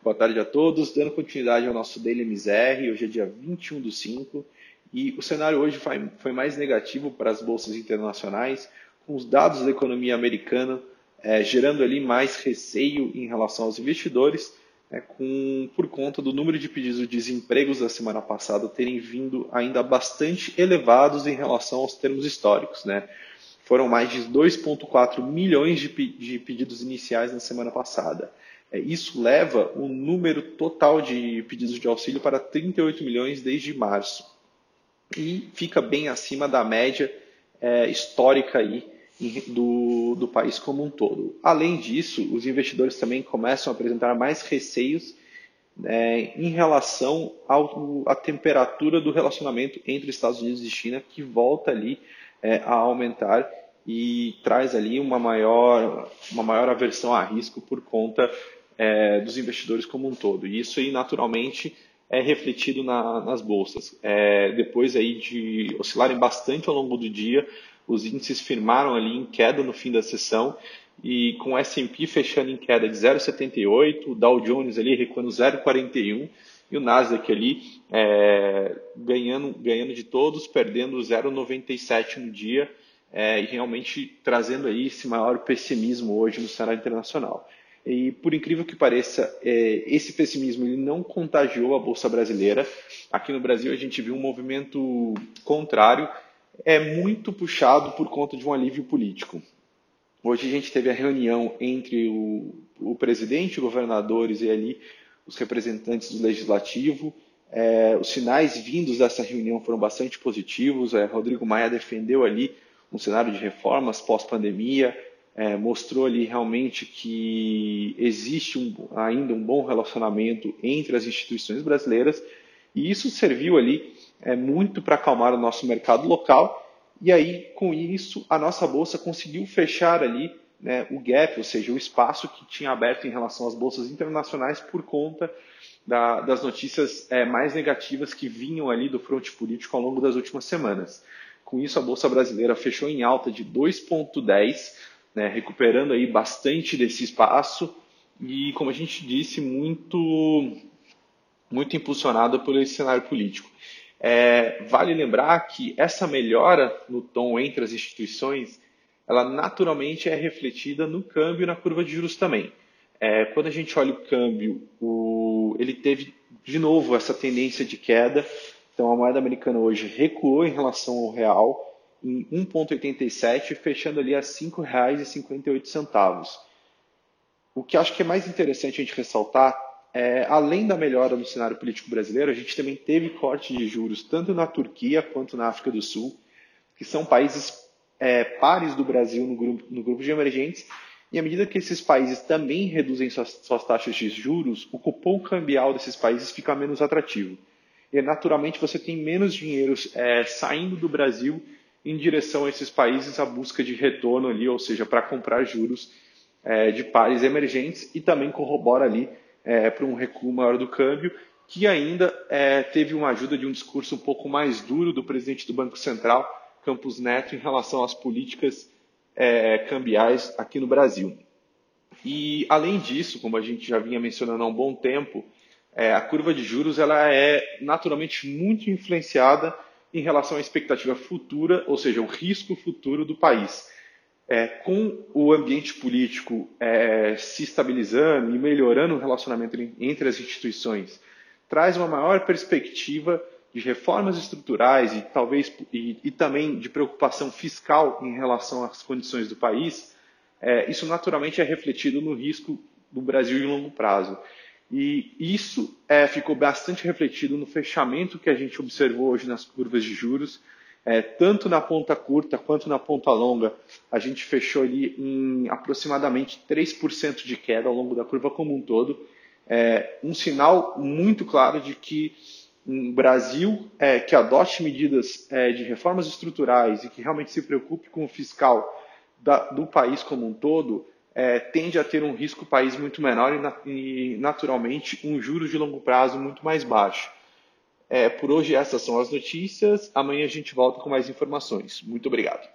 Boa tarde a todos. Dando continuidade ao nosso Daily MSR, hoje é dia 21 do 5 e o cenário hoje foi mais negativo para as bolsas internacionais, com os dados da economia americana é, gerando ali mais receio em relação aos investidores, é, com, por conta do número de pedidos de desempregos da semana passada terem vindo ainda bastante elevados em relação aos termos históricos. Né? Foram mais de 2,4 milhões de, de pedidos iniciais na semana passada. É, isso leva o número total de pedidos de auxílio para 38 milhões desde março. E fica bem acima da média é, histórica aí do, do país como um todo. Além disso, os investidores também começam a apresentar mais receios é, em relação à temperatura do relacionamento entre Estados Unidos e China, que volta ali é, a aumentar e traz ali uma maior, uma maior aversão a risco por conta é, dos investidores como um todo. E isso aí, naturalmente, é refletido na, nas bolsas. É, depois aí de oscilarem bastante ao longo do dia, os índices firmaram ali em queda no fim da sessão e com o S&P fechando em queda de 0,78, o Dow Jones ali recuando 0,41 e o Nasdaq ali é, ganhando, ganhando de todos, perdendo 0,97 no dia é, e realmente trazendo aí esse maior pessimismo hoje no cenário internacional. E por incrível que pareça, é, esse pessimismo ele não contagiou a bolsa brasileira. Aqui no Brasil a gente viu um movimento contrário, é muito puxado por conta de um alívio político. Hoje a gente teve a reunião entre o, o presidente, governadores e ali os representantes do legislativo. É, os sinais vindos dessa reunião foram bastante positivos. É, Rodrigo Maia defendeu ali um cenário de reformas pós-pandemia, é, mostrou ali realmente que existe um, ainda um bom relacionamento entre as instituições brasileiras e isso serviu ali é, muito para acalmar o nosso mercado local e aí com isso a nossa bolsa conseguiu fechar ali né, o gap, ou seja, o espaço que tinha aberto em relação às bolsas internacionais por conta da, das notícias é, mais negativas que vinham ali do fronte político ao longo das últimas semanas. Com isso, a Bolsa Brasileira fechou em alta de 2,10, né, recuperando aí bastante desse espaço e, como a gente disse, muito, muito impulsionado por esse cenário político. É, vale lembrar que essa melhora no tom entre as instituições, ela naturalmente é refletida no câmbio e na curva de juros também. É, quando a gente olha o câmbio, o, ele teve de novo essa tendência de queda. Então a moeda americana hoje recuou em relação ao real, em 1,87, fechando ali a R$ 5,58. O que acho que é mais interessante a gente ressaltar é, além da melhora no cenário político brasileiro, a gente também teve corte de juros tanto na Turquia quanto na África do Sul, que são países é, pares do Brasil no grupo, no grupo de emergentes. E à medida que esses países também reduzem suas, suas taxas de juros, o cupom cambial desses países fica menos atrativo. E naturalmente você tem menos dinheiro é, saindo do Brasil em direção a esses países à busca de retorno ali, ou seja, para comprar juros é, de pares emergentes e também corrobora ali é, para um recuo maior do câmbio, que ainda é, teve uma ajuda de um discurso um pouco mais duro do presidente do Banco Central, Campos Neto, em relação às políticas é, cambiais aqui no Brasil. E além disso, como a gente já vinha mencionando há um bom tempo, é, a curva de juros ela é naturalmente muito influenciada em relação à expectativa futura, ou seja, o risco futuro do país. É, com o ambiente político é, se estabilizando e melhorando o relacionamento entre as instituições, traz uma maior perspectiva de reformas estruturais e talvez e, e também de preocupação fiscal em relação às condições do país, é, isso naturalmente é refletido no risco do Brasil em longo prazo. E isso é, ficou bastante refletido no fechamento que a gente observou hoje nas curvas de juros, é, tanto na ponta curta quanto na ponta longa. A gente fechou ali em aproximadamente 3% de queda ao longo da curva como um todo. É, um sinal muito claro de que um Brasil é, que adote medidas é, de reformas estruturais e que realmente se preocupe com o fiscal da, do país como um todo, é, tende a ter um risco país muito menor e, e, naturalmente, um juros de longo prazo muito mais baixo. É, por hoje, essas são as notícias. Amanhã a gente volta com mais informações. Muito obrigado.